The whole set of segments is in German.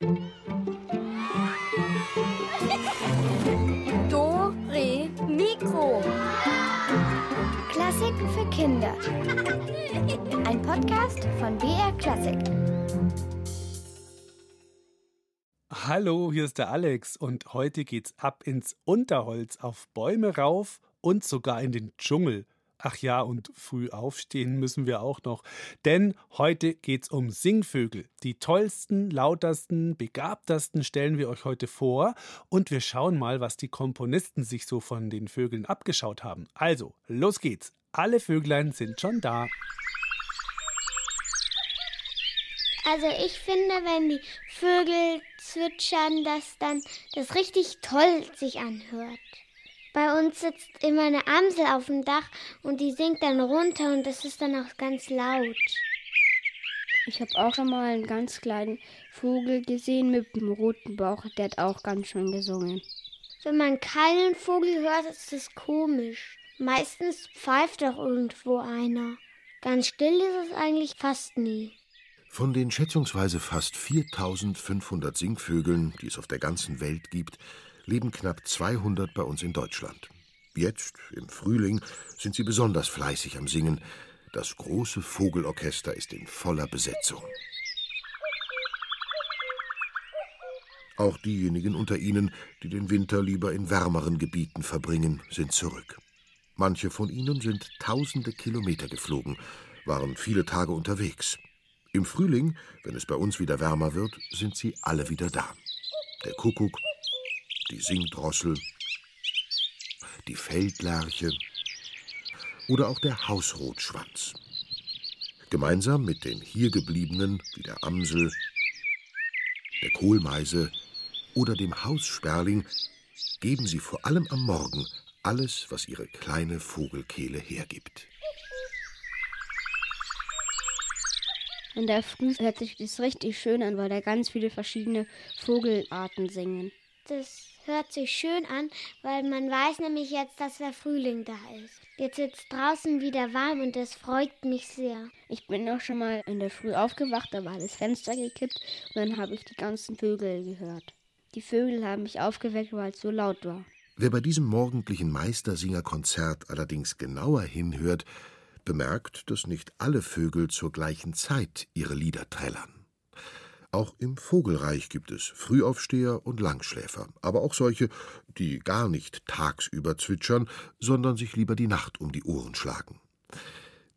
Do, Re, Mikro. Klassiken für Kinder. Ein Podcast von BR Klassik. Hallo, hier ist der Alex und heute geht's ab ins Unterholz, auf Bäume rauf und sogar in den Dschungel. Ach ja, und früh aufstehen müssen wir auch noch. Denn heute geht's um Singvögel. Die tollsten, lautersten, begabtesten stellen wir euch heute vor. Und wir schauen mal, was die Komponisten sich so von den Vögeln abgeschaut haben. Also, los geht's. Alle Vöglein sind schon da. Also ich finde, wenn die Vögel zwitschern, dass dann das richtig toll sich anhört. Bei uns sitzt immer eine Amsel auf dem Dach und die singt dann runter und das ist dann auch ganz laut. Ich habe auch schon mal einen ganz kleinen Vogel gesehen mit einem roten Bauch, der hat auch ganz schön gesungen. Wenn man keinen Vogel hört, ist das komisch. Meistens pfeift doch irgendwo einer. Ganz still ist es eigentlich fast nie. Von den schätzungsweise fast 4500 Singvögeln, die es auf der ganzen Welt gibt, leben knapp 200 bei uns in Deutschland. Jetzt, im Frühling, sind sie besonders fleißig am Singen. Das große Vogelorchester ist in voller Besetzung. Auch diejenigen unter ihnen, die den Winter lieber in wärmeren Gebieten verbringen, sind zurück. Manche von ihnen sind tausende Kilometer geflogen, waren viele Tage unterwegs. Im Frühling, wenn es bei uns wieder wärmer wird, sind sie alle wieder da. Der Kuckuck, die Singdrossel, die Feldlerche oder auch der Hausrotschwanz. Gemeinsam mit den hier gebliebenen wie der Amsel, der Kohlmeise oder dem Haussperling geben sie vor allem am Morgen alles, was ihre kleine Vogelkehle hergibt. In der Früh hört sich das richtig schön an, weil da ganz viele verschiedene Vogelarten singen. Das hört sich schön an, weil man weiß nämlich jetzt, dass der Frühling da ist. Jetzt ist es draußen wieder warm und das freut mich sehr. Ich bin auch schon mal in der Früh aufgewacht, da war das Fenster gekippt und dann habe ich die ganzen Vögel gehört. Die Vögel haben mich aufgeweckt, weil es so laut war. Wer bei diesem morgendlichen Meistersingerkonzert allerdings genauer hinhört, bemerkt, dass nicht alle Vögel zur gleichen Zeit ihre Lieder trällern. Auch im Vogelreich gibt es Frühaufsteher und Langschläfer, aber auch solche, die gar nicht tagsüber zwitschern, sondern sich lieber die Nacht um die Ohren schlagen.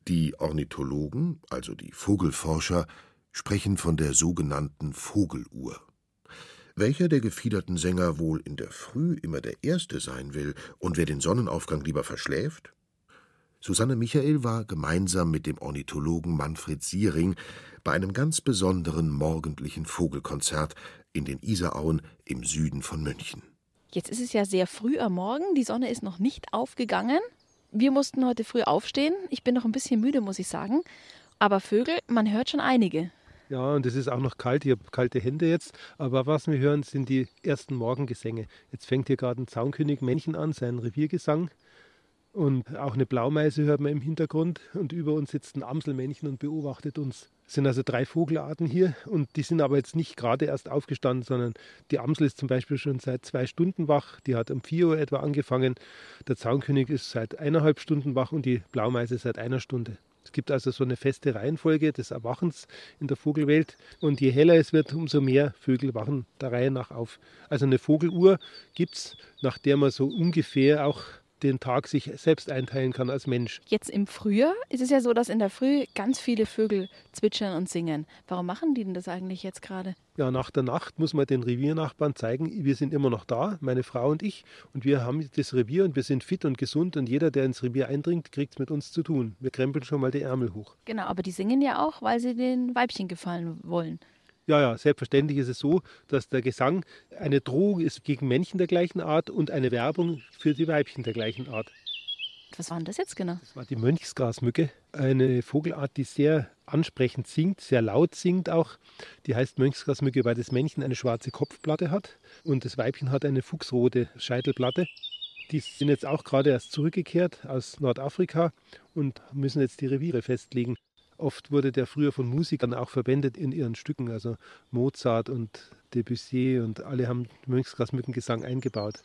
Die Ornithologen, also die Vogelforscher, sprechen von der sogenannten Vogeluhr. Welcher der gefiederten Sänger wohl in der Früh immer der Erste sein will und wer den Sonnenaufgang lieber verschläft? Susanne Michael war gemeinsam mit dem Ornithologen Manfred Siering bei einem ganz besonderen morgendlichen Vogelkonzert in den Isarauen im Süden von München. Jetzt ist es ja sehr früh am Morgen, die Sonne ist noch nicht aufgegangen. Wir mussten heute früh aufstehen. Ich bin noch ein bisschen müde, muss ich sagen. Aber Vögel, man hört schon einige. Ja, und es ist auch noch kalt. Ich habe kalte Hände jetzt. Aber was wir hören, sind die ersten Morgengesänge. Jetzt fängt hier gerade ein Zaunkönig Männchen an, sein Reviergesang. Und auch eine Blaumeise hört man im Hintergrund. Und über uns sitzt ein Amselmännchen und beobachtet uns. Es sind also drei Vogelarten hier. Und die sind aber jetzt nicht gerade erst aufgestanden, sondern die Amsel ist zum Beispiel schon seit zwei Stunden wach. Die hat um 4 Uhr etwa angefangen. Der Zaunkönig ist seit eineinhalb Stunden wach und die Blaumeise seit einer Stunde. Es gibt also so eine feste Reihenfolge des Erwachens in der Vogelwelt. Und je heller es wird, umso mehr Vögel wachen der Reihe nach auf. Also eine Vogeluhr gibt es, nach der man so ungefähr auch den Tag sich selbst einteilen kann als Mensch. Jetzt im Frühjahr ist es ja so, dass in der Früh ganz viele Vögel zwitschern und singen. Warum machen die denn das eigentlich jetzt gerade? Ja, nach der Nacht muss man den Reviernachbarn zeigen, wir sind immer noch da, meine Frau und ich. Und wir haben das Revier und wir sind fit und gesund und jeder, der ins Revier eindringt, kriegt es mit uns zu tun. Wir krempeln schon mal die Ärmel hoch. Genau, aber die singen ja auch, weil sie den Weibchen gefallen wollen. Ja, ja, selbstverständlich ist es so, dass der Gesang eine Drohung ist gegen Männchen der gleichen Art und eine Werbung für die Weibchen der gleichen Art. Was war denn das jetzt genau? Das war die Mönchsgrasmücke, eine Vogelart, die sehr ansprechend singt, sehr laut singt auch. Die heißt Mönchsgrasmücke, weil das Männchen eine schwarze Kopfplatte hat und das Weibchen hat eine fuchsrote Scheitelplatte. Die sind jetzt auch gerade erst zurückgekehrt aus Nordafrika und müssen jetzt die Reviere festlegen. Oft wurde der früher von Musikern auch verwendet in ihren Stücken, also Mozart und Debussy und alle haben Mönchsgrasmückengesang eingebaut.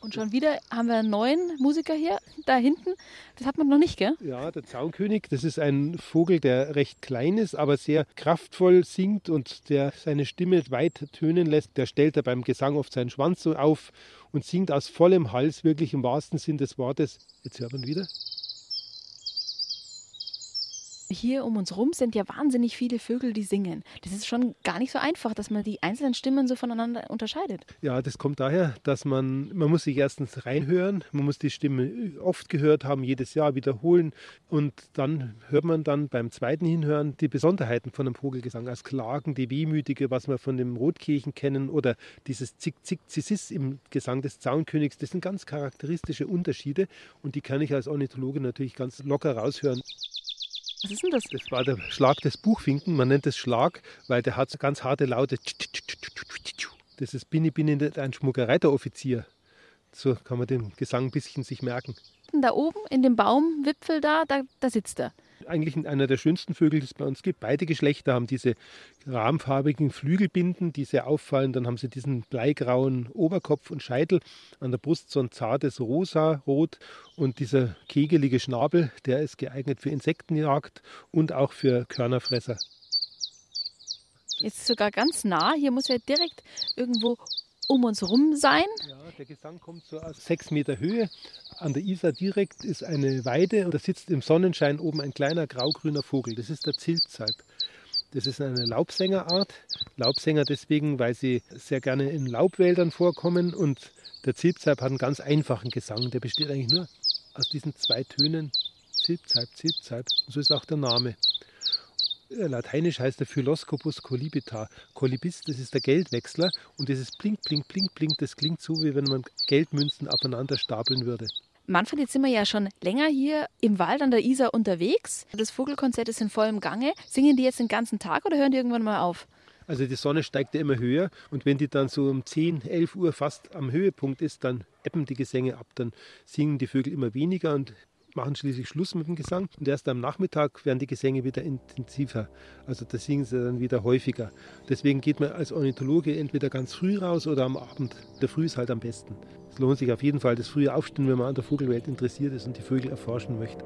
Und schon wieder haben wir einen neuen Musiker hier, da hinten. Das hat man noch nicht, gell? Ja, der Zaunkönig, das ist ein Vogel, der recht klein ist, aber sehr kraftvoll singt und der seine Stimme weit tönen lässt. Der stellt da beim Gesang oft seinen Schwanz so auf und singt aus vollem Hals, wirklich im wahrsten Sinn des Wortes. Jetzt hört man wieder hier um uns rum sind ja wahnsinnig viele Vögel, die singen. Das ist schon gar nicht so einfach, dass man die einzelnen Stimmen so voneinander unterscheidet. Ja, das kommt daher, dass man, man muss sich erstens reinhören, man muss die Stimme oft gehört haben, jedes Jahr wiederholen und dann hört man dann beim zweiten Hinhören die Besonderheiten von einem Vogelgesang, als Klagen, die Wehmütige, was wir von dem Rotkehlchen kennen oder dieses Zick, Zick, Zissis im Gesang des Zaunkönigs. Das sind ganz charakteristische Unterschiede und die kann ich als Ornithologe natürlich ganz locker raushören. Was ist denn das? Das war der Schlag des Buchfinken. Man nennt es Schlag, weil der hat so ganz harte Laute. Das ist Bini Bini ein Schmuckereiteroffizier. So kann man den Gesang ein bisschen sich merken. Da oben in dem Baumwipfel da, da, da sitzt er eigentlich einer der schönsten Vögel, die es bei uns gibt. Beide Geschlechter haben diese rahmfarbigen Flügelbinden, die sehr auffallen. Dann haben sie diesen bleigrauen Oberkopf und Scheitel, an der Brust so ein zartes Rosa-Rot und dieser kegelige Schnabel, der ist geeignet für Insektenjagd und auch für Körnerfresser. Jetzt sogar ganz nah. Hier muss er direkt irgendwo um uns rum sein. Ja, der Gesang kommt so aus sechs Meter Höhe. An der Isar direkt ist eine Weide und da sitzt im Sonnenschein oben ein kleiner graugrüner Vogel. Das ist der Zilpzalp. Das ist eine Laubsängerart. Laubsänger deswegen, weil sie sehr gerne in Laubwäldern vorkommen. Und der Zilpzalp hat einen ganz einfachen Gesang. Der besteht eigentlich nur aus diesen zwei Tönen. Zilpzalp, Zilpzalp. Und so ist auch der Name. Lateinisch heißt der Philoscopus colibita. Colibis, das ist der Geldwechsler und dieses Blink, Blink, Blink, Blink, das klingt so, wie wenn man Geldmünzen aufeinander stapeln würde. Manfred, jetzt sind wir ja schon länger hier im Wald an der Isar unterwegs. Das Vogelkonzert ist in vollem Gange. Singen die jetzt den ganzen Tag oder hören die irgendwann mal auf? Also die Sonne steigt ja immer höher und wenn die dann so um 10, 11 Uhr fast am Höhepunkt ist, dann ebben die Gesänge ab, dann singen die Vögel immer weniger und machen schließlich Schluss mit dem Gesang und erst am Nachmittag werden die Gesänge wieder intensiver. Also da singen sie dann wieder häufiger. Deswegen geht man als Ornithologe entweder ganz früh raus oder am Abend. Der Früh ist halt am besten. Es lohnt sich auf jeden Fall das frühe Aufstehen, wenn man an der Vogelwelt interessiert ist und die Vögel erforschen möchte.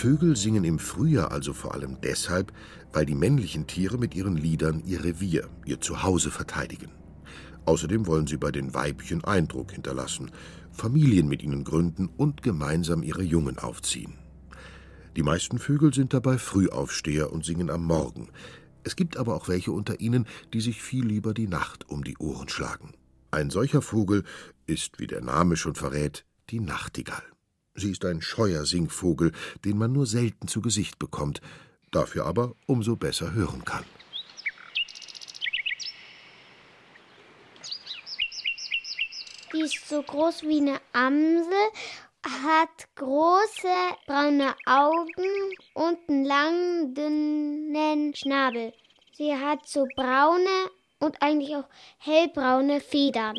Vögel singen im Frühjahr also vor allem deshalb, weil die männlichen Tiere mit ihren Liedern ihr Revier, ihr Zuhause verteidigen. Außerdem wollen sie bei den Weibchen Eindruck hinterlassen, Familien mit ihnen gründen und gemeinsam ihre Jungen aufziehen. Die meisten Vögel sind dabei Frühaufsteher und singen am Morgen. Es gibt aber auch welche unter ihnen, die sich viel lieber die Nacht um die Ohren schlagen. Ein solcher Vogel ist, wie der Name schon verrät, die Nachtigall. Sie ist ein scheuer Singvogel, den man nur selten zu Gesicht bekommt, dafür aber umso besser hören kann. Die ist so groß wie eine Amsel, hat große braune Augen und einen langen, dünnen Schnabel. Sie hat so braune und eigentlich auch hellbraune Federn.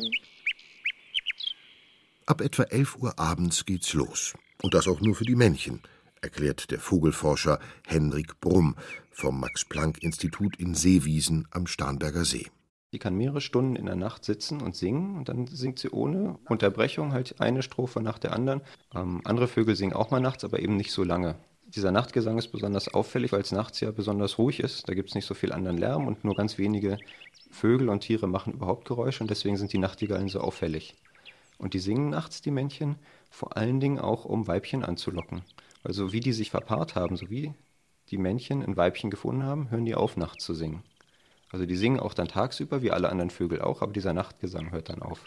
Ab etwa 11 Uhr abends geht's los. Und das auch nur für die Männchen. erklärt der Vogelforscher Henrik Brumm vom Max-Planck-Institut in Seewiesen am Starnberger See. Die kann mehrere Stunden in der Nacht sitzen und singen und dann singt sie ohne Unterbrechung halt eine Strophe nach der anderen. Ähm, andere Vögel singen auch mal nachts, aber eben nicht so lange. Dieser Nachtgesang ist besonders auffällig, weil es nachts ja besonders ruhig ist. Da gibt es nicht so viel anderen Lärm und nur ganz wenige Vögel und Tiere machen überhaupt Geräusche und deswegen sind die Nachtigallen so auffällig. Und die singen nachts, die Männchen, vor allen Dingen auch, um Weibchen anzulocken. Also wie die sich verpaart haben, so wie die Männchen ein Weibchen gefunden haben, hören die auf, nachts zu singen. Also die singen auch dann tagsüber, wie alle anderen Vögel auch, aber dieser Nachtgesang hört dann auf.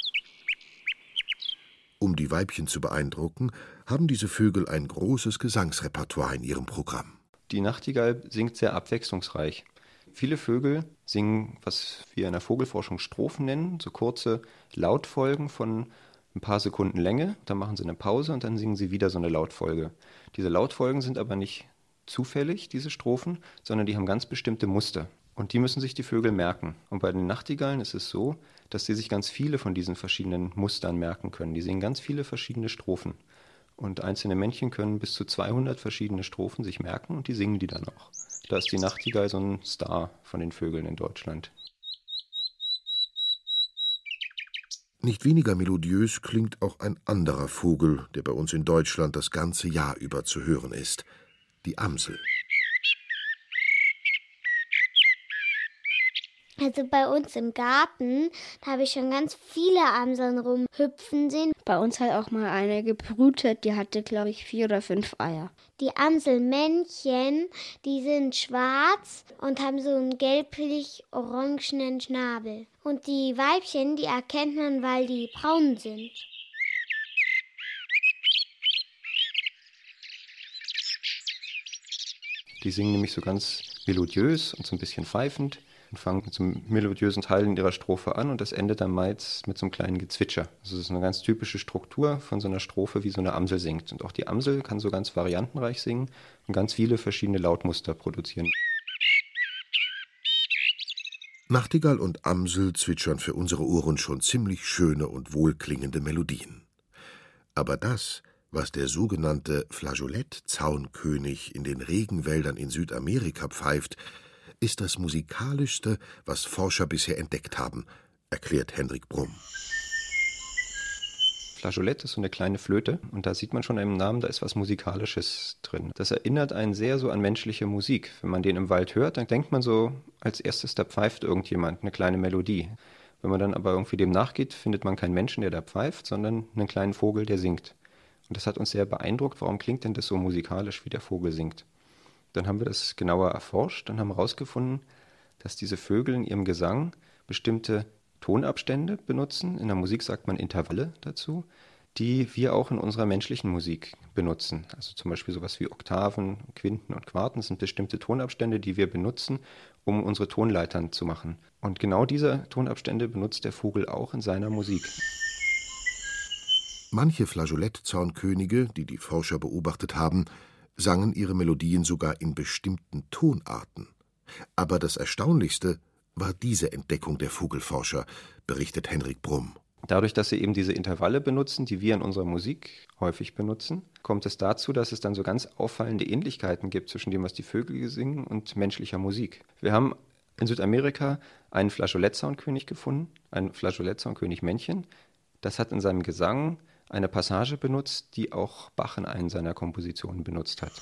Um die Weibchen zu beeindrucken, haben diese Vögel ein großes Gesangsrepertoire in ihrem Programm. Die Nachtigall singt sehr abwechslungsreich. Viele Vögel singen, was wir in der Vogelforschung Strophen nennen, so kurze Lautfolgen von ein paar Sekunden Länge. Dann machen sie eine Pause und dann singen sie wieder so eine Lautfolge. Diese Lautfolgen sind aber nicht zufällig, diese Strophen, sondern die haben ganz bestimmte Muster. Und die müssen sich die Vögel merken. Und bei den Nachtigallen ist es so, dass sie sich ganz viele von diesen verschiedenen Mustern merken können. Die singen ganz viele verschiedene Strophen. Und einzelne Männchen können bis zu 200 verschiedene Strophen sich merken und die singen die dann auch. Da ist die Nachtigall so ein Star von den Vögeln in Deutschland. Nicht weniger melodiös klingt auch ein anderer Vogel, der bei uns in Deutschland das ganze Jahr über zu hören ist: die Amsel. Also bei uns im Garten, da habe ich schon ganz viele Amseln rumhüpfen sehen. Bei uns hat auch mal eine gebrütet, die hatte, glaube ich, vier oder fünf Eier. Die Amselmännchen, die sind schwarz und haben so einen gelblich-orangenen Schnabel. Und die Weibchen, die erkennt man, weil die braun sind. Die singen nämlich so ganz melodiös und so ein bisschen pfeifend und fangen mit so einem melodiösen Teil in ihrer Strophe an und das endet dann meist mit so einem kleinen Gezwitscher. Also das ist eine ganz typische Struktur von so einer Strophe, wie so eine Amsel singt. Und auch die Amsel kann so ganz variantenreich singen und ganz viele verschiedene Lautmuster produzieren. Nachtigall und Amsel zwitschern für unsere Ohren schon ziemlich schöne und wohlklingende Melodien. Aber das, was der sogenannte Flageolett-Zaunkönig in den Regenwäldern in Südamerika pfeift, ist das musikalischste, was Forscher bisher entdeckt haben, erklärt Henrik Brumm. Flageolett ist so eine kleine Flöte und da sieht man schon im Namen, da ist was Musikalisches drin. Das erinnert einen sehr so an menschliche Musik. Wenn man den im Wald hört, dann denkt man so, als erstes, da pfeift irgendjemand eine kleine Melodie. Wenn man dann aber irgendwie dem nachgeht, findet man keinen Menschen, der da pfeift, sondern einen kleinen Vogel, der singt. Und das hat uns sehr beeindruckt. Warum klingt denn das so musikalisch, wie der Vogel singt? Dann haben wir das genauer erforscht und haben herausgefunden, dass diese Vögel in ihrem Gesang bestimmte Tonabstände benutzen. In der Musik sagt man Intervalle dazu, die wir auch in unserer menschlichen Musik benutzen. Also zum Beispiel sowas wie Oktaven, Quinten und Quarten sind bestimmte Tonabstände, die wir benutzen, um unsere Tonleitern zu machen. Und genau diese Tonabstände benutzt der Vogel auch in seiner Musik. Manche Flageolettzaunkönige, die die Forscher beobachtet haben, sangen ihre Melodien sogar in bestimmten Tonarten. Aber das Erstaunlichste war diese Entdeckung der Vogelforscher, berichtet Henrik Brumm. Dadurch, dass sie eben diese Intervalle benutzen, die wir in unserer Musik häufig benutzen, kommt es dazu, dass es dann so ganz auffallende Ähnlichkeiten gibt zwischen dem, was die Vögel singen und menschlicher Musik. Wir haben in Südamerika einen Flageolettzaunkönig gefunden, ein Flageolettzaunkönig-Männchen. Das hat in seinem Gesang eine Passage benutzt, die auch Bach in einen seiner Kompositionen benutzt hat.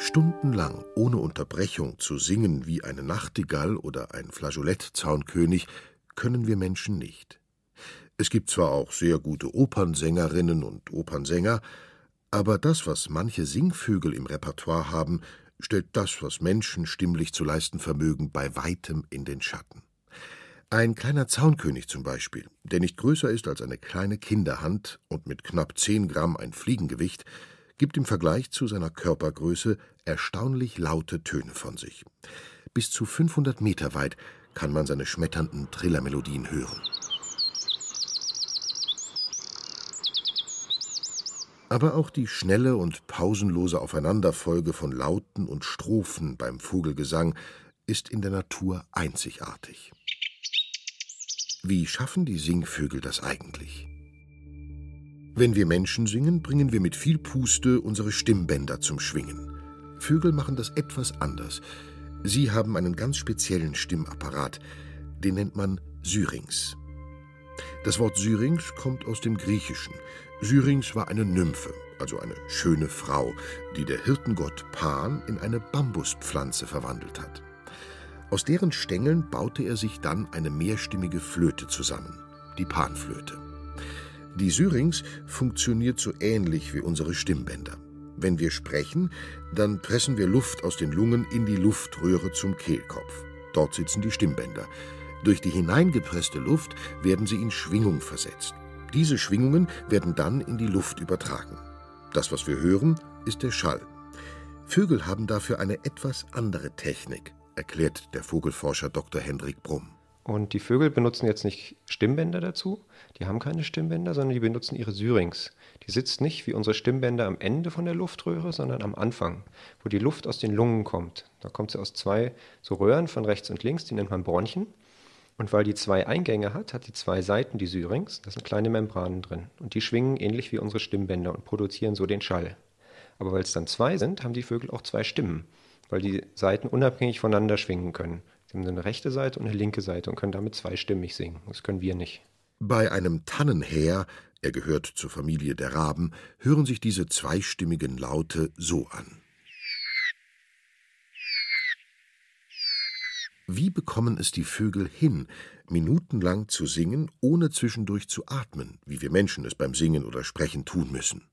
Stundenlang ohne Unterbrechung zu singen wie eine Nachtigall oder ein Flageolettzaunkönig können wir Menschen nicht. Es gibt zwar auch sehr gute Opernsängerinnen und Opernsänger, aber das, was manche Singvögel im Repertoire haben, stellt das, was Menschen stimmlich zu leisten vermögen, bei weitem in den Schatten. Ein kleiner Zaunkönig zum Beispiel, der nicht größer ist als eine kleine Kinderhand und mit knapp zehn Gramm ein Fliegengewicht, gibt im Vergleich zu seiner Körpergröße erstaunlich laute Töne von sich. Bis zu 500 Meter weit kann man seine schmetternden Trillermelodien hören. Aber auch die schnelle und pausenlose Aufeinanderfolge von Lauten und Strophen beim Vogelgesang ist in der Natur einzigartig. Wie schaffen die Singvögel das eigentlich? Wenn wir Menschen singen, bringen wir mit viel Puste unsere Stimmbänder zum Schwingen. Vögel machen das etwas anders. Sie haben einen ganz speziellen Stimmapparat, den nennt man Syrinx. Das Wort Syrinx kommt aus dem Griechischen. Syrinx war eine Nymphe, also eine schöne Frau, die der Hirtengott Pan in eine Bambuspflanze verwandelt hat. Aus deren Stängeln baute er sich dann eine mehrstimmige Flöte zusammen, die Panflöte. Die Syrinx funktioniert so ähnlich wie unsere Stimmbänder. Wenn wir sprechen, dann pressen wir Luft aus den Lungen in die Luftröhre zum Kehlkopf. Dort sitzen die Stimmbänder. Durch die hineingepresste Luft werden sie in Schwingung versetzt. Diese Schwingungen werden dann in die Luft übertragen. Das, was wir hören, ist der Schall. Vögel haben dafür eine etwas andere Technik, erklärt der Vogelforscher Dr. Hendrik Brumm. Und die Vögel benutzen jetzt nicht Stimmbänder dazu, die haben keine Stimmbänder, sondern die benutzen ihre Syrinx. Die sitzt nicht wie unsere Stimmbänder am Ende von der Luftröhre, sondern am Anfang, wo die Luft aus den Lungen kommt. Da kommt sie aus zwei so Röhren von rechts und links, die nennt man Bronchien. Und weil die zwei Eingänge hat, hat die zwei Seiten die Syrinx, da sind kleine Membranen drin. Und die schwingen ähnlich wie unsere Stimmbänder und produzieren so den Schall. Aber weil es dann zwei sind, haben die Vögel auch zwei Stimmen, weil die Seiten unabhängig voneinander schwingen können. Sie haben eine rechte Seite und eine linke Seite und können damit zweistimmig singen. Das können wir nicht. Bei einem Tannenhäher, er gehört zur Familie der Raben, hören sich diese zweistimmigen Laute so an. Wie bekommen es die Vögel hin, minutenlang zu singen, ohne zwischendurch zu atmen, wie wir Menschen es beim Singen oder Sprechen tun müssen?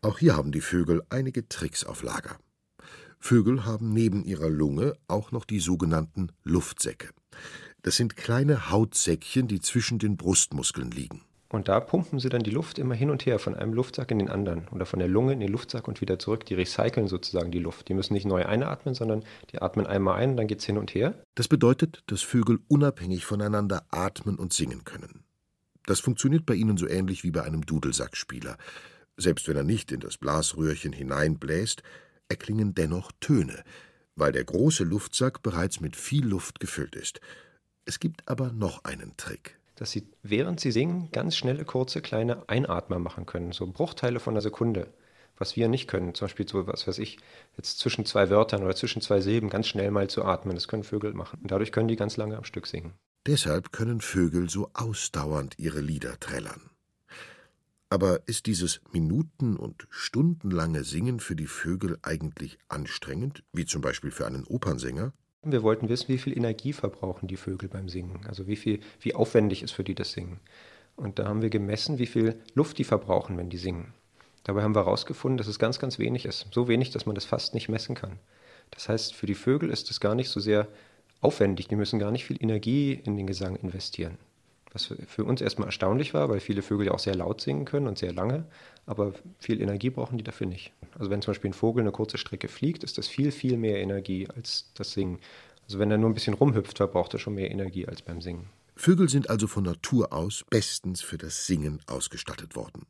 Auch hier haben die Vögel einige Tricks auf Lager. Vögel haben neben ihrer Lunge auch noch die sogenannten Luftsäcke. Das sind kleine Hautsäckchen, die zwischen den Brustmuskeln liegen. Und da pumpen sie dann die Luft immer hin und her von einem Luftsack in den anderen oder von der Lunge in den Luftsack und wieder zurück. Die recyceln sozusagen die Luft. Die müssen nicht neu einatmen, sondern die atmen einmal ein, dann geht es hin und her. Das bedeutet, dass Vögel unabhängig voneinander atmen und singen können. Das funktioniert bei ihnen so ähnlich wie bei einem Dudelsackspieler. Selbst wenn er nicht in das Blasröhrchen hineinbläst, erklingen dennoch Töne, weil der große Luftsack bereits mit viel Luft gefüllt ist. Es gibt aber noch einen Trick dass sie, während sie singen, ganz schnelle, kurze, kleine Einatmer machen können, so Bruchteile von einer Sekunde, was wir nicht können. Zum Beispiel so, was weiß ich, jetzt zwischen zwei Wörtern oder zwischen zwei Silben ganz schnell mal zu atmen. Das können Vögel machen. Und dadurch können die ganz lange am Stück singen. Deshalb können Vögel so ausdauernd ihre Lieder trällern. Aber ist dieses minuten- und stundenlange Singen für die Vögel eigentlich anstrengend, wie zum Beispiel für einen Opernsänger? Wir wollten wissen, wie viel Energie verbrauchen die Vögel beim Singen, also wie, viel, wie aufwendig ist für die das Singen. Und da haben wir gemessen, wie viel Luft die verbrauchen, wenn die singen. Dabei haben wir herausgefunden, dass es ganz, ganz wenig ist. So wenig, dass man das fast nicht messen kann. Das heißt, für die Vögel ist es gar nicht so sehr aufwendig. Die müssen gar nicht viel Energie in den Gesang investieren. Was für uns erstmal erstaunlich war, weil viele Vögel ja auch sehr laut singen können und sehr lange, aber viel Energie brauchen die dafür nicht. Also wenn zum Beispiel ein Vogel eine kurze Strecke fliegt, ist das viel, viel mehr Energie als das Singen. Also wenn er nur ein bisschen rumhüpft, verbraucht er schon mehr Energie als beim Singen. Vögel sind also von Natur aus bestens für das Singen ausgestattet worden.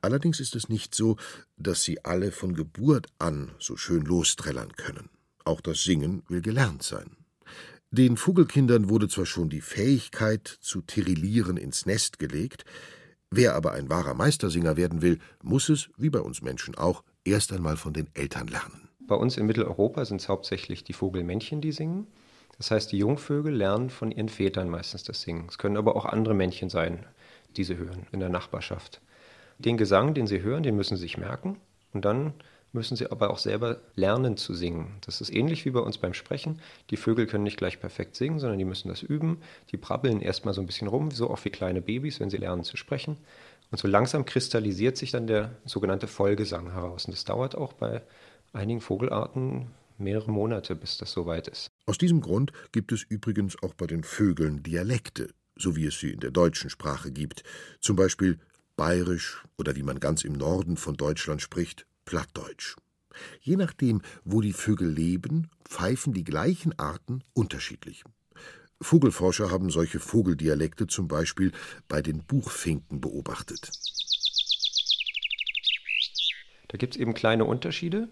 Allerdings ist es nicht so, dass sie alle von Geburt an so schön losträllern können. Auch das Singen will gelernt sein. Den Vogelkindern wurde zwar schon die Fähigkeit zu tirillieren ins Nest gelegt, wer aber ein wahrer Meistersinger werden will, muss es, wie bei uns Menschen auch, erst einmal von den Eltern lernen. Bei uns in Mitteleuropa sind es hauptsächlich die Vogelmännchen, die singen. Das heißt, die Jungvögel lernen von ihren Vätern meistens das Singen. Es können aber auch andere Männchen sein, die sie hören in der Nachbarschaft. Den Gesang, den sie hören, den müssen sie sich merken und dann müssen sie aber auch selber lernen zu singen. Das ist ähnlich wie bei uns beim Sprechen. Die Vögel können nicht gleich perfekt singen, sondern die müssen das üben. Die brabbeln erstmal so ein bisschen rum, so auch wie kleine Babys, wenn sie lernen zu sprechen. Und so langsam kristallisiert sich dann der sogenannte Vollgesang heraus. Und das dauert auch bei einigen Vogelarten mehrere Monate, bis das soweit ist. Aus diesem Grund gibt es übrigens auch bei den Vögeln Dialekte, so wie es sie in der deutschen Sprache gibt, zum Beispiel bayerisch oder wie man ganz im Norden von Deutschland spricht, Plattdeutsch. Je nachdem, wo die Vögel leben, pfeifen die gleichen Arten unterschiedlich. Vogelforscher haben solche Vogeldialekte zum Beispiel bei den Buchfinken beobachtet. Da gibt es eben kleine Unterschiede,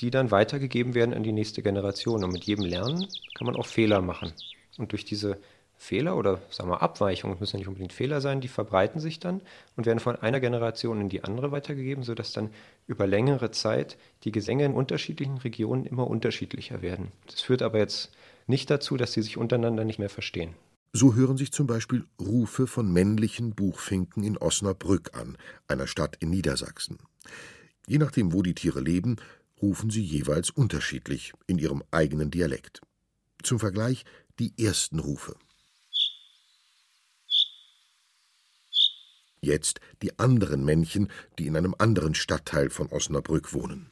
die dann weitergegeben werden an die nächste Generation. Und mit jedem Lernen kann man auch Fehler machen. Und durch diese Fehler oder sagen wir Abweichungen, müssen ja nicht unbedingt Fehler sein, die verbreiten sich dann und werden von einer Generation in die andere weitergegeben, sodass dann über längere Zeit die Gesänge in unterschiedlichen Regionen immer unterschiedlicher werden. Das führt aber jetzt nicht dazu, dass sie sich untereinander nicht mehr verstehen. So hören sich zum Beispiel Rufe von männlichen Buchfinken in Osnabrück an, einer Stadt in Niedersachsen. Je nachdem, wo die Tiere leben, rufen sie jeweils unterschiedlich in ihrem eigenen Dialekt. Zum Vergleich die ersten Rufe. Jetzt die anderen Männchen, die in einem anderen Stadtteil von Osnabrück wohnen.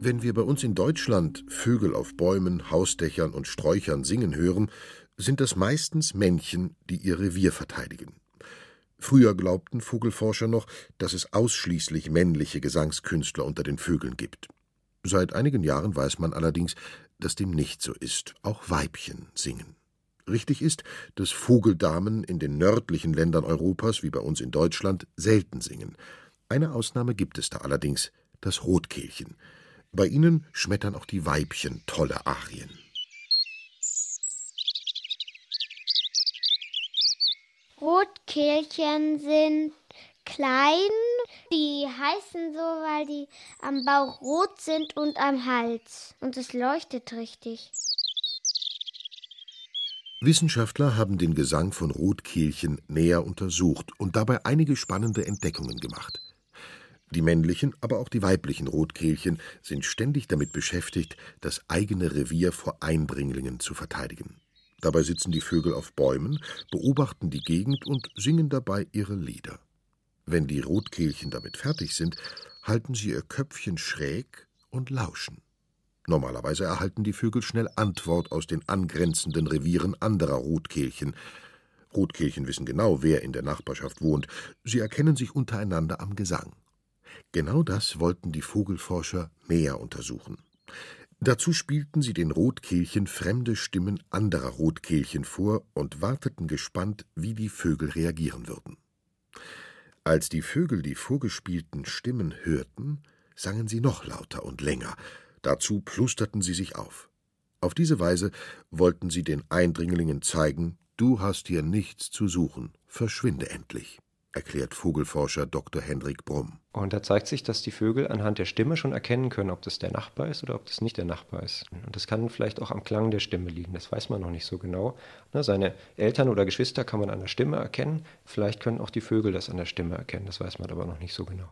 Wenn wir bei uns in Deutschland Vögel auf Bäumen, Hausdächern und Sträuchern singen hören, sind das meistens Männchen, die ihr Revier verteidigen. Früher glaubten Vogelforscher noch, dass es ausschließlich männliche Gesangskünstler unter den Vögeln gibt. Seit einigen Jahren weiß man allerdings, dass dem nicht so ist. Auch Weibchen singen. Richtig ist, dass Vogeldamen in den nördlichen Ländern Europas, wie bei uns in Deutschland, selten singen. Eine Ausnahme gibt es da allerdings, das Rotkehlchen. Bei ihnen schmettern auch die Weibchen tolle Arien. Rotkehlchen sind klein. Die heißen so, weil die am Bauch rot sind und am Hals. Und es leuchtet richtig. Wissenschaftler haben den Gesang von Rotkehlchen näher untersucht und dabei einige spannende Entdeckungen gemacht. Die männlichen, aber auch die weiblichen Rotkehlchen sind ständig damit beschäftigt, das eigene Revier vor Eindringlingen zu verteidigen. Dabei sitzen die Vögel auf Bäumen, beobachten die Gegend und singen dabei ihre Lieder. Wenn die Rotkehlchen damit fertig sind, halten sie ihr Köpfchen schräg und lauschen. Normalerweise erhalten die Vögel schnell Antwort aus den angrenzenden Revieren anderer Rotkehlchen. Rotkehlchen wissen genau, wer in der Nachbarschaft wohnt. Sie erkennen sich untereinander am Gesang. Genau das wollten die Vogelforscher näher untersuchen. Dazu spielten sie den Rotkehlchen fremde Stimmen anderer Rotkehlchen vor und warteten gespannt, wie die Vögel reagieren würden. Als die Vögel die vorgespielten Stimmen hörten, sangen sie noch lauter und länger, dazu plusterten sie sich auf. Auf diese Weise wollten sie den Eindringlingen zeigen, du hast hier nichts zu suchen, verschwinde endlich erklärt Vogelforscher Dr. Hendrik Brumm. Und da zeigt sich, dass die Vögel anhand der Stimme schon erkennen können, ob das der Nachbar ist oder ob das nicht der Nachbar ist. Und das kann vielleicht auch am Klang der Stimme liegen, das weiß man noch nicht so genau. seine Eltern oder Geschwister kann man an der Stimme erkennen, vielleicht können auch die Vögel das an der Stimme erkennen, das weiß man aber noch nicht so genau.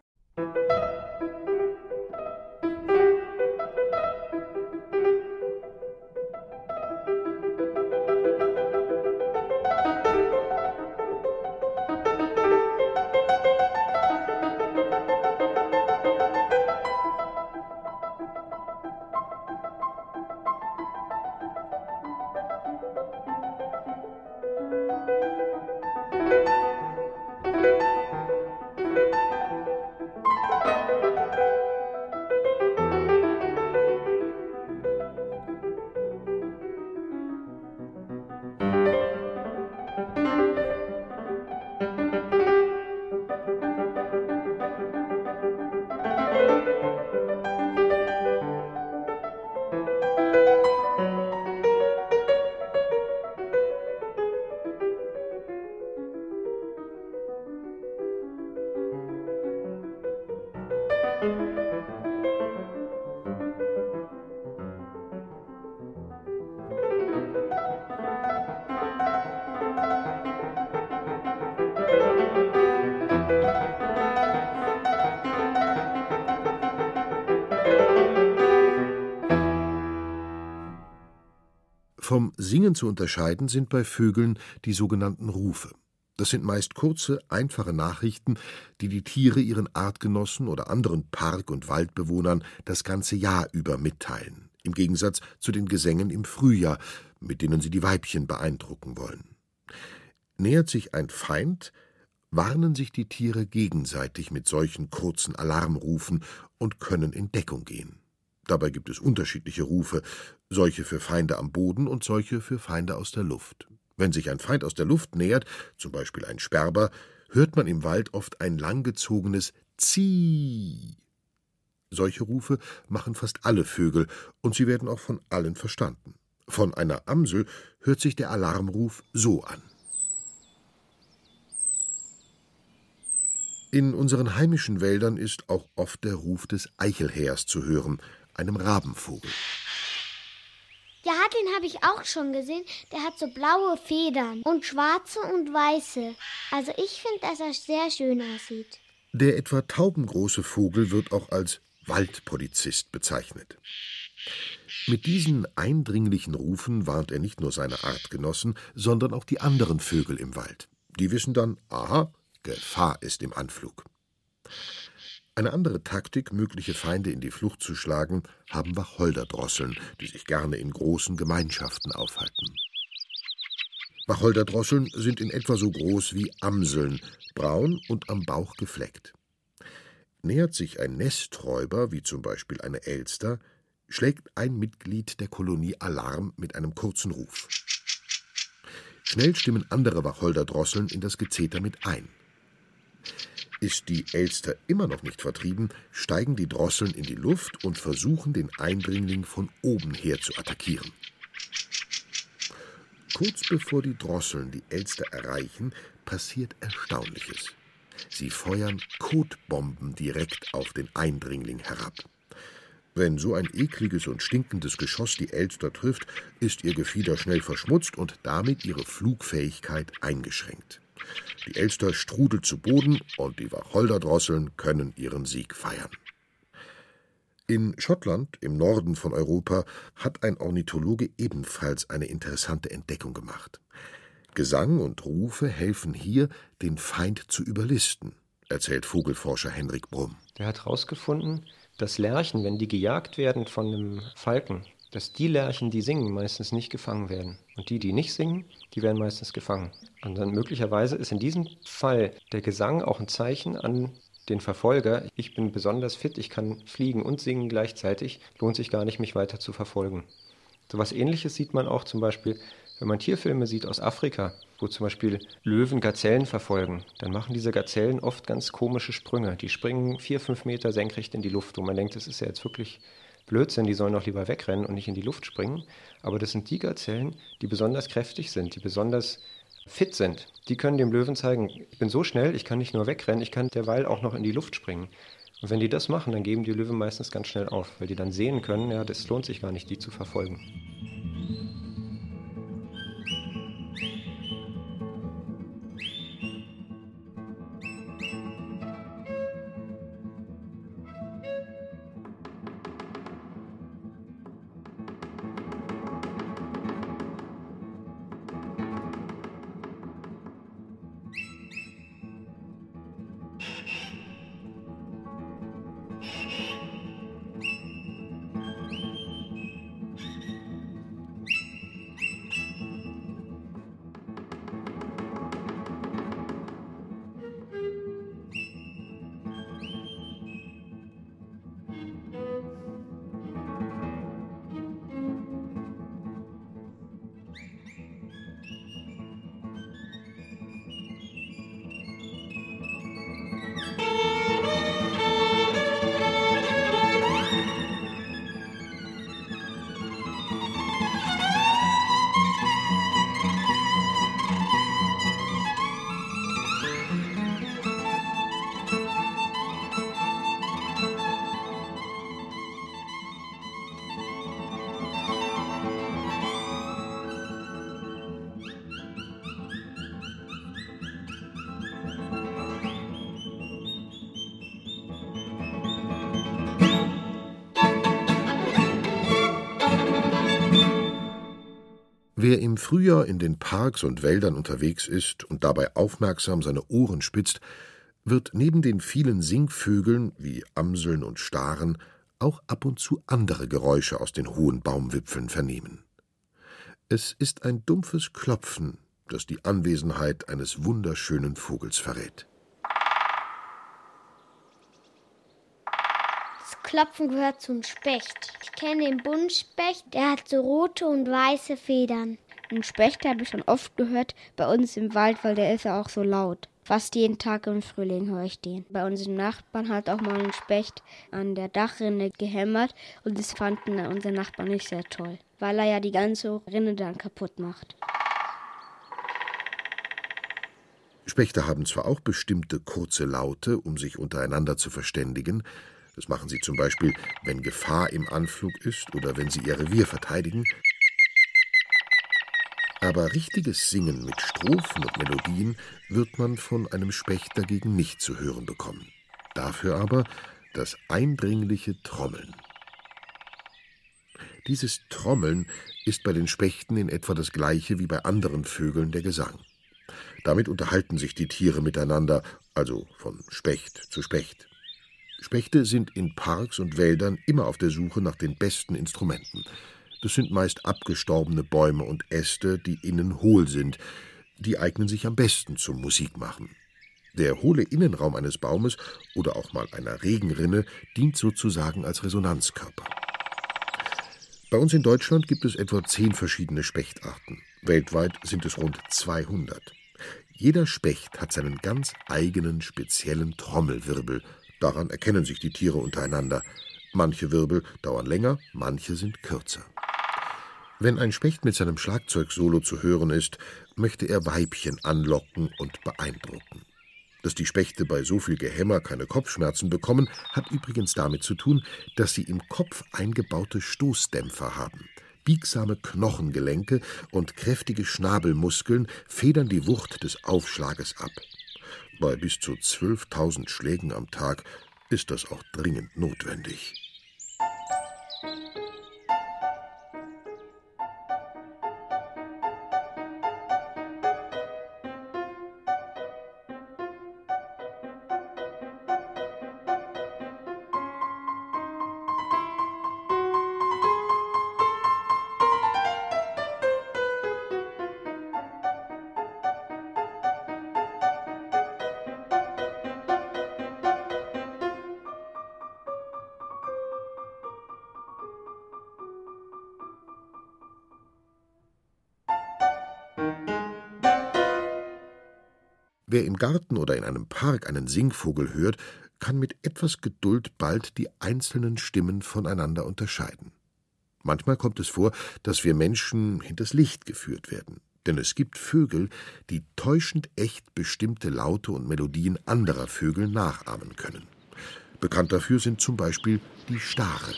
Vom Singen zu unterscheiden sind bei Vögeln die sogenannten Rufe. Das sind meist kurze, einfache Nachrichten, die die Tiere ihren Artgenossen oder anderen Park- und Waldbewohnern das ganze Jahr über mitteilen, im Gegensatz zu den Gesängen im Frühjahr, mit denen sie die Weibchen beeindrucken wollen. Nähert sich ein Feind, warnen sich die Tiere gegenseitig mit solchen kurzen Alarmrufen und können in Deckung gehen. Dabei gibt es unterschiedliche Rufe, solche für Feinde am Boden und solche für Feinde aus der Luft. Wenn sich ein Feind aus der Luft nähert, zum Beispiel ein Sperber, hört man im Wald oft ein langgezogenes Zieh. Solche Rufe machen fast alle Vögel, und sie werden auch von allen verstanden. Von einer Amsel hört sich der Alarmruf so an. In unseren heimischen Wäldern ist auch oft der Ruf des Eichelhähers zu hören, einem Rabenvogel. Ja, den habe ich auch schon gesehen. Der hat so blaue Federn und schwarze und weiße. Also ich finde, dass er sehr schön aussieht. Der etwa taubengroße Vogel wird auch als Waldpolizist bezeichnet. Mit diesen eindringlichen Rufen warnt er nicht nur seine Artgenossen, sondern auch die anderen Vögel im Wald. Die wissen dann, aha, Gefahr ist im Anflug. Eine andere Taktik, mögliche Feinde in die Flucht zu schlagen, haben Wacholderdrosseln, die sich gerne in großen Gemeinschaften aufhalten. Wacholderdrosseln sind in etwa so groß wie Amseln, braun und am Bauch gefleckt. Nähert sich ein Nesträuber, wie zum Beispiel eine Elster, schlägt ein Mitglied der Kolonie Alarm mit einem kurzen Ruf. Schnell stimmen andere Wacholderdrosseln in das Gezeter mit ein. Ist die Elster immer noch nicht vertrieben, steigen die Drosseln in die Luft und versuchen, den Eindringling von oben her zu attackieren. Kurz bevor die Drosseln die Elster erreichen, passiert Erstaunliches. Sie feuern Kotbomben direkt auf den Eindringling herab. Wenn so ein ekliges und stinkendes Geschoss die Elster trifft, ist ihr Gefieder schnell verschmutzt und damit ihre Flugfähigkeit eingeschränkt. Die Elster strudelt zu Boden und die Wacholderdrosseln können ihren Sieg feiern. In Schottland, im Norden von Europa, hat ein Ornithologe ebenfalls eine interessante Entdeckung gemacht. Gesang und Rufe helfen hier, den Feind zu überlisten, erzählt Vogelforscher Henrik Brumm. Der hat herausgefunden, dass Lerchen, wenn die gejagt werden von einem Falken, dass die Lerchen, die singen, meistens nicht gefangen werden. Und die, die nicht singen, die werden meistens gefangen. Und dann möglicherweise ist in diesem Fall der Gesang auch ein Zeichen an den Verfolger, ich bin besonders fit, ich kann fliegen und singen gleichzeitig, lohnt sich gar nicht, mich weiter zu verfolgen. So was ähnliches sieht man auch zum Beispiel, wenn man Tierfilme sieht aus Afrika, wo zum Beispiel Löwen Gazellen verfolgen, dann machen diese Gazellen oft ganz komische Sprünge. Die springen vier, fünf Meter senkrecht in die Luft, wo man denkt, das ist ja jetzt wirklich Blödsinn, die sollen doch lieber wegrennen und nicht in die Luft springen. Aber das sind die Gazellen, die besonders kräftig sind, die besonders fit sind. Die können dem Löwen zeigen, ich bin so schnell, ich kann nicht nur wegrennen, ich kann derweil auch noch in die Luft springen. Und wenn die das machen, dann geben die Löwen meistens ganz schnell auf, weil die dann sehen können, ja, das lohnt sich gar nicht, die zu verfolgen. Wer im Frühjahr in den Parks und Wäldern unterwegs ist und dabei aufmerksam seine Ohren spitzt, wird neben den vielen Singvögeln wie Amseln und Staren auch ab und zu andere Geräusche aus den hohen Baumwipfeln vernehmen. Es ist ein dumpfes Klopfen, das die Anwesenheit eines wunderschönen Vogels verrät. Klopfen gehört zum Specht. Ich kenne den Buntspecht, der hat so rote und weiße Federn. Einen Specht habe ich schon oft gehört bei uns im Wald, weil der ist ja auch so laut. Fast jeden Tag im Frühling höre ich den. Bei unseren Nachbarn hat auch mal ein Specht an der Dachrinne gehämmert und das fanden unsere Nachbarn nicht sehr toll, weil er ja die ganze Rinne dann kaputt macht. Spechte haben zwar auch bestimmte kurze Laute, um sich untereinander zu verständigen, das machen sie zum Beispiel, wenn Gefahr im Anflug ist oder wenn sie ihr Revier verteidigen, aber richtiges Singen mit Strophen und Melodien wird man von einem Specht dagegen nicht zu hören bekommen. Dafür aber das eindringliche Trommeln. Dieses Trommeln ist bei den Spechten in etwa das gleiche wie bei anderen Vögeln der Gesang. Damit unterhalten sich die Tiere miteinander, also von Specht zu Specht. Spechte sind in Parks und Wäldern immer auf der Suche nach den besten Instrumenten. Das sind meist abgestorbene Bäume und Äste, die innen hohl sind. Die eignen sich am besten zum Musikmachen. Der hohle Innenraum eines Baumes oder auch mal einer Regenrinne dient sozusagen als Resonanzkörper. Bei uns in Deutschland gibt es etwa zehn verschiedene Spechtarten. Weltweit sind es rund 200. Jeder Specht hat seinen ganz eigenen speziellen Trommelwirbel. Daran erkennen sich die Tiere untereinander. Manche Wirbel dauern länger, manche sind kürzer. Wenn ein Specht mit seinem Schlagzeugsolo zu hören ist, möchte er Weibchen anlocken und beeindrucken. Dass die Spechte bei so viel Gehämmer keine Kopfschmerzen bekommen, hat übrigens damit zu tun, dass sie im Kopf eingebaute Stoßdämpfer haben. Biegsame Knochengelenke und kräftige Schnabelmuskeln federn die Wucht des Aufschlages ab. Bei bis zu 12.000 Schlägen am Tag ist das auch dringend notwendig. Wer im Garten oder in einem Park einen Singvogel hört, kann mit etwas Geduld bald die einzelnen Stimmen voneinander unterscheiden. Manchmal kommt es vor, dass wir Menschen hinters Licht geführt werden, denn es gibt Vögel, die täuschend echt bestimmte Laute und Melodien anderer Vögel nachahmen können. Bekannt dafür sind zum Beispiel die Stare.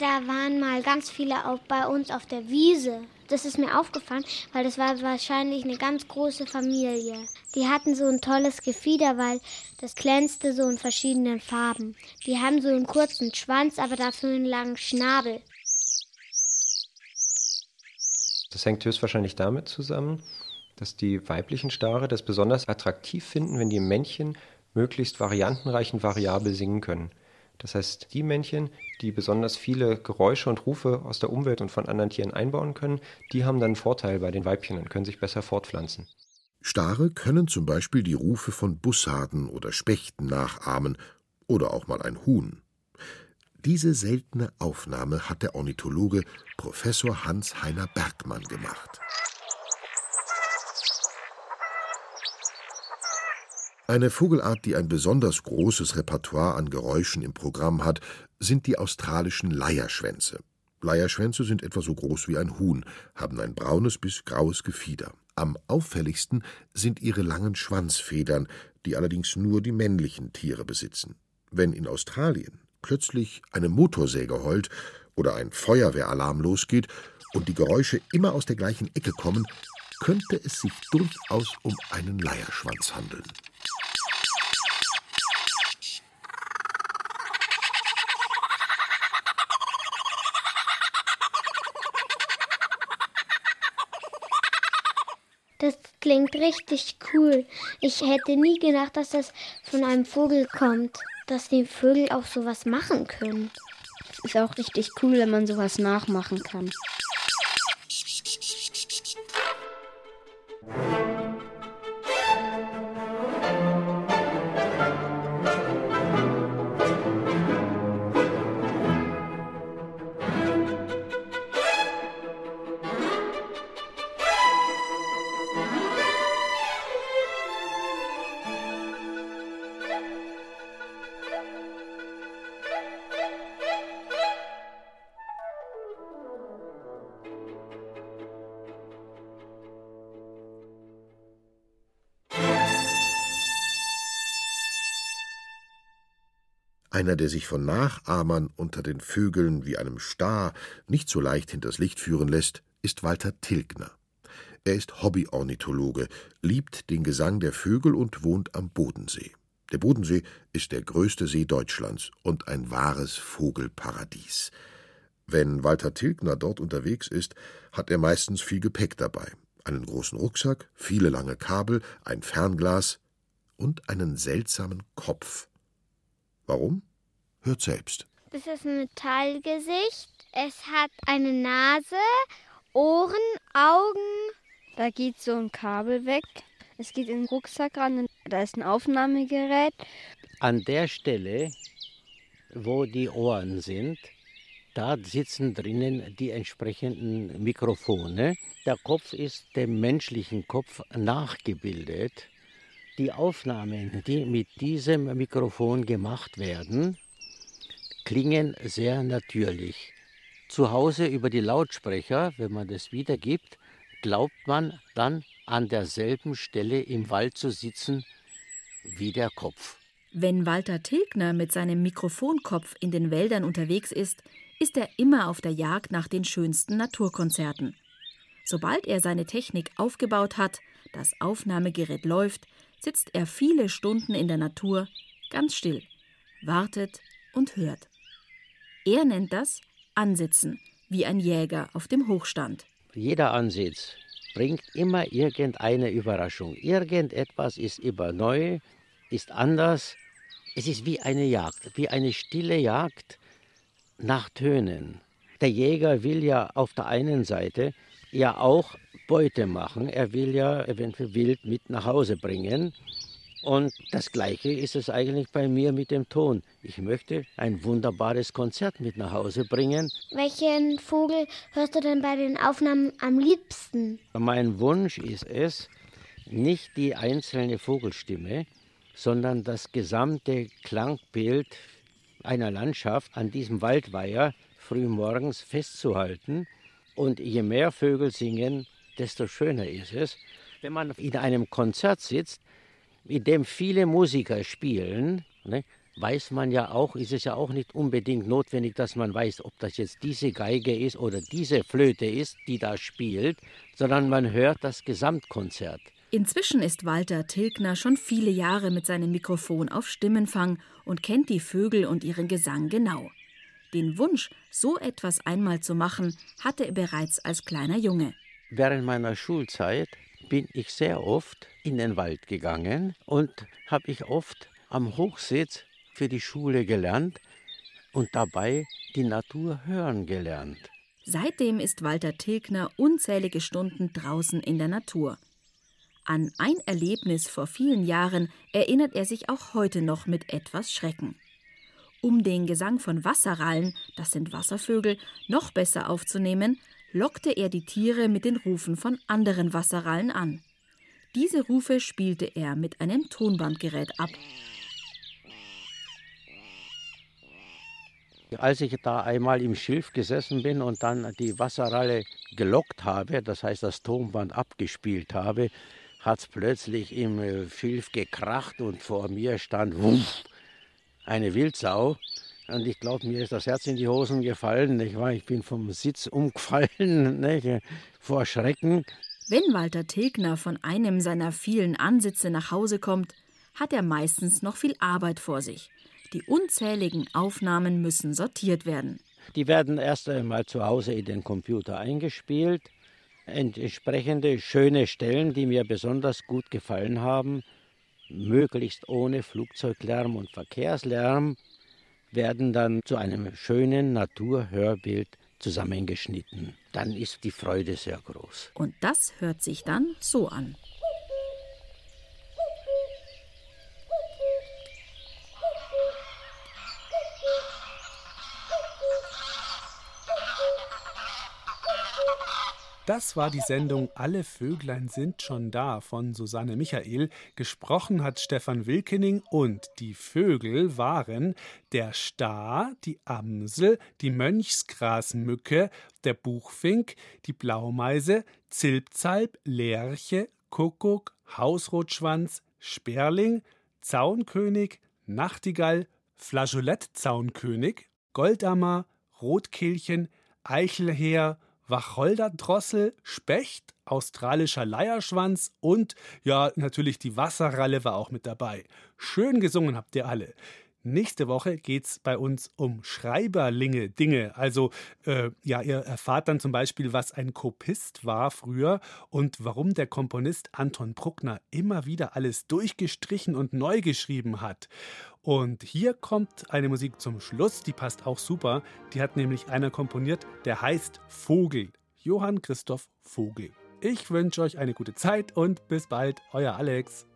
Da waren mal ganz viele auch bei uns auf der Wiese. Das ist mir aufgefallen, weil das war wahrscheinlich eine ganz große Familie. Die hatten so ein tolles Gefieder, weil das glänzte so in verschiedenen Farben. Die haben so einen kurzen Schwanz, aber dafür einen langen Schnabel. Das hängt höchstwahrscheinlich damit zusammen, dass die weiblichen Stare das besonders attraktiv finden, wenn die Männchen möglichst variantenreich und variabel singen können. Das heißt, die Männchen, die besonders viele Geräusche und Rufe aus der Umwelt und von anderen Tieren einbauen können, die haben dann einen Vorteil bei den Weibchen und können sich besser fortpflanzen. Stare können zum Beispiel die Rufe von Bussarden oder Spechten nachahmen oder auch mal ein Huhn. Diese seltene Aufnahme hat der Ornithologe Professor Hans-Heiner Bergmann gemacht. Eine Vogelart, die ein besonders großes Repertoire an Geräuschen im Programm hat, sind die australischen Leierschwänze. Leierschwänze sind etwa so groß wie ein Huhn, haben ein braunes bis graues Gefieder. Am auffälligsten sind ihre langen Schwanzfedern, die allerdings nur die männlichen Tiere besitzen. Wenn in Australien plötzlich eine Motorsäge heult oder ein Feuerwehralarm losgeht und die Geräusche immer aus der gleichen Ecke kommen, könnte es sich durchaus um einen Leierschwanz handeln. Richtig cool. Ich hätte nie gedacht, dass das von einem Vogel kommt, dass die Vögel auch sowas machen können. Ist auch richtig cool, wenn man sowas nachmachen kann. Einer, der sich von Nachahmern unter den Vögeln wie einem Star nicht so leicht hinters Licht führen lässt, ist Walter Tilgner. Er ist Hobbyornithologe, liebt den Gesang der Vögel und wohnt am Bodensee. Der Bodensee ist der größte See Deutschlands und ein wahres Vogelparadies. Wenn Walter Tilgner dort unterwegs ist, hat er meistens viel Gepäck dabei. Einen großen Rucksack, viele lange Kabel, ein Fernglas und einen seltsamen Kopf. Warum? Hört selbst. Das ist ein Metallgesicht. Es hat eine Nase, Ohren, Augen. Da geht so ein Kabel weg. Es geht in den Rucksack ran. Da ist ein Aufnahmegerät. An der Stelle, wo die Ohren sind, da sitzen drinnen die entsprechenden Mikrofone. Der Kopf ist dem menschlichen Kopf nachgebildet. Die Aufnahmen, die mit diesem Mikrofon gemacht werden, klingen sehr natürlich. Zu Hause über die Lautsprecher, wenn man das wiedergibt, glaubt man dann an derselben Stelle im Wald zu sitzen wie der Kopf. Wenn Walter Tilgner mit seinem Mikrofonkopf in den Wäldern unterwegs ist, ist er immer auf der Jagd nach den schönsten Naturkonzerten. Sobald er seine Technik aufgebaut hat, das Aufnahmegerät läuft, sitzt er viele Stunden in der Natur, ganz still, wartet und hört. Er nennt das Ansitzen, wie ein Jäger auf dem Hochstand. Jeder Ansitz bringt immer irgendeine Überraschung. Irgendetwas ist immer neu, ist anders. Es ist wie eine Jagd, wie eine stille Jagd nach Tönen. Der Jäger will ja auf der einen Seite ja auch Beute machen. Er will ja eventuell wild mit nach Hause bringen. Und das Gleiche ist es eigentlich bei mir mit dem Ton. Ich möchte ein wunderbares Konzert mit nach Hause bringen. Welchen Vogel hörst du denn bei den Aufnahmen am liebsten? Mein Wunsch ist es, nicht die einzelne Vogelstimme, sondern das gesamte Klangbild einer Landschaft an diesem Waldweiher frühmorgens festzuhalten. Und je mehr Vögel singen, desto schöner ist es, wenn man in einem Konzert sitzt, in dem viele Musiker spielen, ne, weiß man ja auch, ist es ja auch nicht unbedingt notwendig, dass man weiß, ob das jetzt diese Geige ist oder diese Flöte ist, die da spielt, sondern man hört das Gesamtkonzert. Inzwischen ist Walter Tilgner schon viele Jahre mit seinem Mikrofon auf Stimmenfang und kennt die Vögel und ihren Gesang genau. Den Wunsch, so etwas einmal zu machen, hatte er bereits als kleiner Junge. Während meiner Schulzeit bin ich sehr oft in den Wald gegangen und habe ich oft am Hochsitz für die Schule gelernt und dabei die Natur hören gelernt. Seitdem ist Walter Tilgner unzählige Stunden draußen in der Natur. An ein Erlebnis vor vielen Jahren erinnert er sich auch heute noch mit etwas Schrecken. Um den Gesang von Wasserrallen, das sind Wasservögel, noch besser aufzunehmen, lockte er die Tiere mit den Rufen von anderen Wasserrallen an. Diese Rufe spielte er mit einem Tonbandgerät ab. Als ich da einmal im Schilf gesessen bin und dann die Wasserralle gelockt habe, das heißt das Tonband abgespielt habe, hat es plötzlich im äh, Schilf gekracht und vor mir stand wuff, eine Wildsau und ich glaube, mir ist das Herz in die Hosen gefallen. Ich, war, ich bin vom Sitz umgefallen nicht? vor Schrecken. Wenn Walter Tilgner von einem seiner vielen Ansitze nach Hause kommt, hat er meistens noch viel Arbeit vor sich. Die unzähligen Aufnahmen müssen sortiert werden. Die werden erst einmal zu Hause in den Computer eingespielt. entsprechende schöne Stellen, die mir besonders gut gefallen haben, möglichst ohne Flugzeuglärm und Verkehrslärm, werden dann zu einem schönen Naturhörbild zusammengeschnitten. Dann ist die Freude sehr groß. Und das hört sich dann so an. Das war die Sendung Alle Vöglein sind schon da von Susanne Michael. Gesprochen hat Stefan Wilkening und die Vögel waren der Star, die Amsel, die Mönchsgrasmücke, der Buchfink, die Blaumeise, Zilpzalp, Lerche, Kuckuck, Hausrotschwanz, Sperling, Zaunkönig, Nachtigall, Flageolettzaunkönig, Goldammer, Rotkehlchen, Eichelheer, Wacholderdrossel, Specht, australischer Leierschwanz und ja, natürlich die Wasserralle war auch mit dabei. Schön gesungen habt ihr alle. Nächste Woche geht es bei uns um Schreiberlinge, Dinge. Also, äh, ja, ihr erfahrt dann zum Beispiel, was ein Kopist war früher und warum der Komponist Anton Bruckner immer wieder alles durchgestrichen und neu geschrieben hat. Und hier kommt eine Musik zum Schluss, die passt auch super. Die hat nämlich einer komponiert, der heißt Vogel. Johann Christoph Vogel. Ich wünsche euch eine gute Zeit und bis bald, euer Alex.